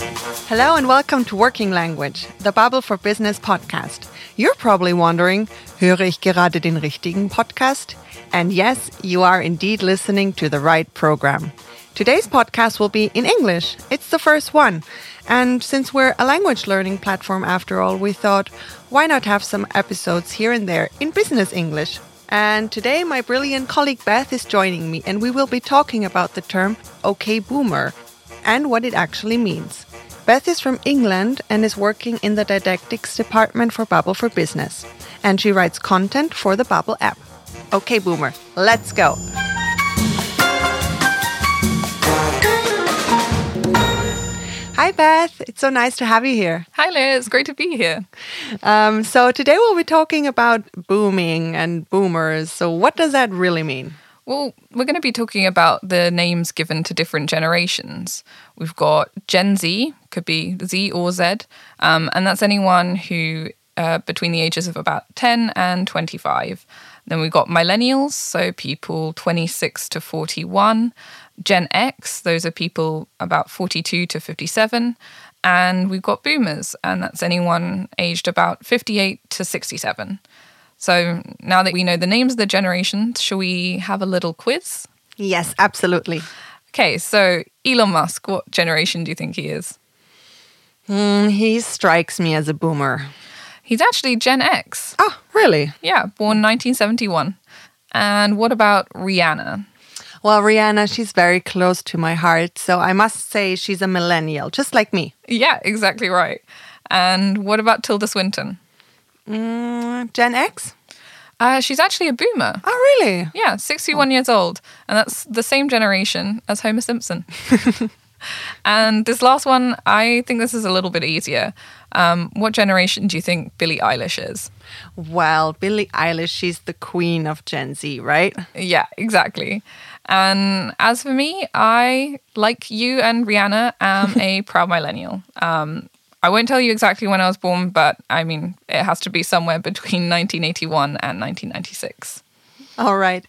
Hello and welcome to Working Language, the Babbel for Business podcast. You're probably wondering, höre ich gerade den richtigen podcast? And yes, you are indeed listening to the right program. Today's podcast will be in English. It's the first one. And since we're a language learning platform after all, we thought, why not have some episodes here and there in business English? And today, my brilliant colleague Beth is joining me, and we will be talking about the term OK Boomer and what it actually means. Beth is from England and is working in the didactics department for Babbel for Business. And she writes content for the Babbel app. Okay, Boomer, let's go. Hi, Beth. It's so nice to have you here. Hi, Liz. Great to be here. Um, so, today we'll be talking about booming and boomers. So, what does that really mean? Well, we're going to be talking about the names given to different generations. We've got Gen Z, could be Z or Z, um, and that's anyone who uh, between the ages of about 10 and 25. Then we've got millennials, so people 26 to 41. Gen X, those are people about 42 to 57. And we've got boomers, and that's anyone aged about 58 to 67. So now that we know the names of the generations, shall we have a little quiz? Yes, absolutely. Okay, so Elon Musk, what generation do you think he is? Mm, he strikes me as a boomer. He's actually Gen X. Oh, really? Yeah, born 1971. And what about Rihanna? Well, Rihanna, she's very close to my heart. So I must say she's a millennial, just like me. Yeah, exactly right. And what about Tilda Swinton? Mm, Gen X? Uh, she's actually a boomer. Oh, really? Yeah, 61 years old. And that's the same generation as Homer Simpson. and this last one, I think this is a little bit easier. Um, what generation do you think Billie Eilish is? Well, Billie Eilish, she's the queen of Gen Z, right? Yeah, exactly. And as for me, I, like you and Rihanna, am a proud millennial. Um, I won't tell you exactly when I was born, but I mean, it has to be somewhere between 1981 and 1996. All right.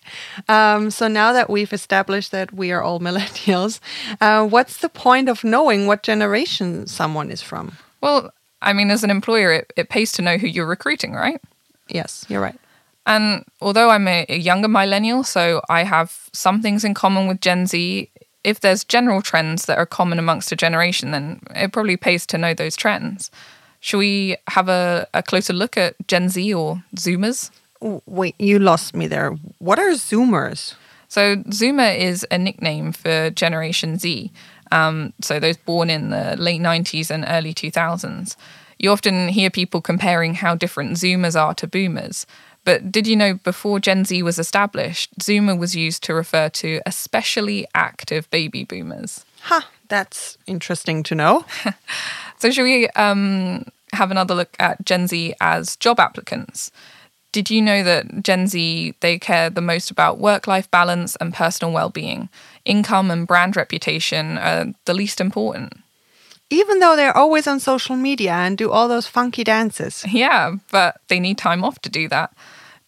Um, so now that we've established that we are all millennials, uh, what's the point of knowing what generation someone is from? Well, I mean, as an employer, it, it pays to know who you're recruiting, right? Yes, you're right. And although I'm a, a younger millennial, so I have some things in common with Gen Z, if there's general trends that are common amongst a generation, then it probably pays to know those trends. Should we have a, a closer look at Gen Z or Zoomers? Wait, you lost me there. What are Zoomers? So, Zoomer is a nickname for Generation Z. Um, so, those born in the late 90s and early 2000s. You often hear people comparing how different Zoomers are to Boomers. But did you know before Gen Z was established, Zoomer was used to refer to especially active baby boomers? Huh, that's interesting to know. so, should we um, have another look at Gen Z as job applicants? Did you know that Gen Z they care the most about work-life balance and personal well-being? Income and brand reputation are the least important. Even though they're always on social media and do all those funky dances. Yeah, but they need time off to do that.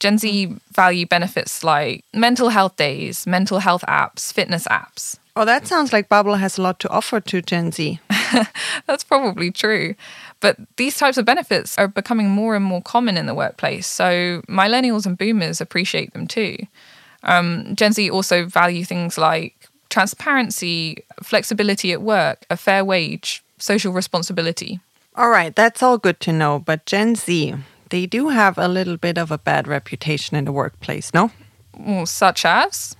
Gen Z value benefits like mental health days, mental health apps, fitness apps. Oh, that sounds like Babbel has a lot to offer to Gen Z. That's probably true. But these types of benefits are becoming more and more common in the workplace. So millennials and boomers appreciate them too. Um, Gen Z also value things like transparency, flexibility at work, a fair wage, social responsibility. All right, that's all good to know. But Gen Z, they do have a little bit of a bad reputation in the workplace, no? Such as?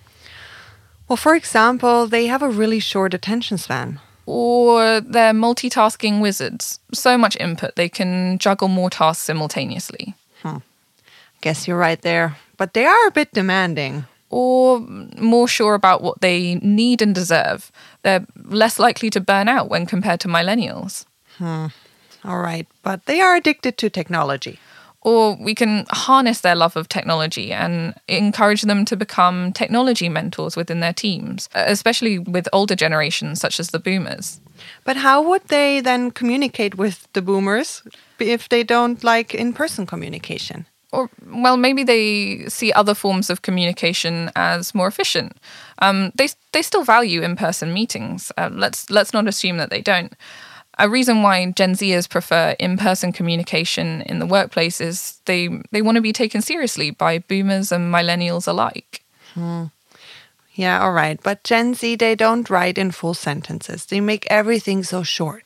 Well, for example, they have a really short attention span. Or they're multitasking wizards. So much input, they can juggle more tasks simultaneously. Hmm. Guess you're right there. But they are a bit demanding. Or more sure about what they need and deserve. They're less likely to burn out when compared to millennials. Hmm. All right. But they are addicted to technology or we can harness their love of technology and encourage them to become technology mentors within their teams, especially with older generations such as the boomers. But how would they then communicate with the boomers if they don't like in person communication? Or, well, maybe they see other forms of communication as more efficient. Um, they, they still value in person meetings. Uh, let's, let's not assume that they don't. A reason why Gen Zers prefer in-person communication in the workplace is they they want to be taken seriously by boomers and millennials alike. Yeah, all right. But Gen Z, they don't write in full sentences. They make everything so short.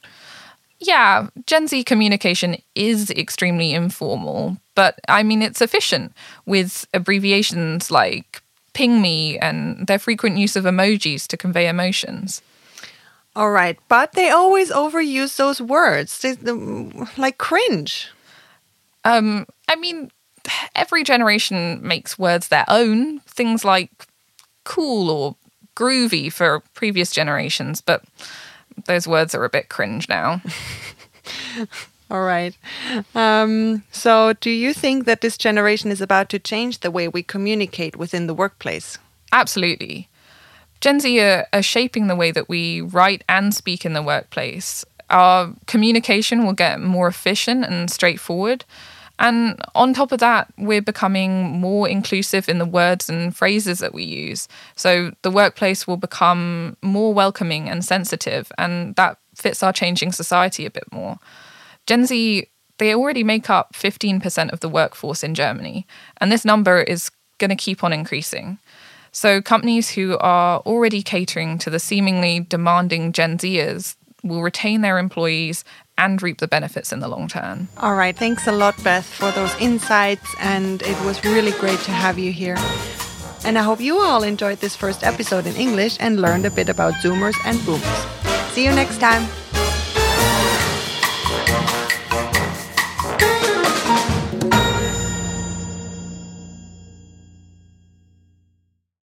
Yeah, Gen Z communication is extremely informal, but I mean, it's efficient with abbreviations like ping me and their frequent use of emojis to convey emotions. All right, but they always overuse those words, they, the, like cringe. Um, I mean, every generation makes words their own, things like cool or groovy for previous generations, but those words are a bit cringe now. All right. Um, so, do you think that this generation is about to change the way we communicate within the workplace? Absolutely. Gen Z are, are shaping the way that we write and speak in the workplace. Our communication will get more efficient and straightforward. And on top of that, we're becoming more inclusive in the words and phrases that we use. So the workplace will become more welcoming and sensitive, and that fits our changing society a bit more. Gen Z, they already make up 15% of the workforce in Germany, and this number is going to keep on increasing. So companies who are already catering to the seemingly demanding Gen Zers will retain their employees and reap the benefits in the long term. All right. Thanks a lot, Beth, for those insights. And it was really great to have you here. And I hope you all enjoyed this first episode in English and learned a bit about Zoomers and Boomers. See you next time.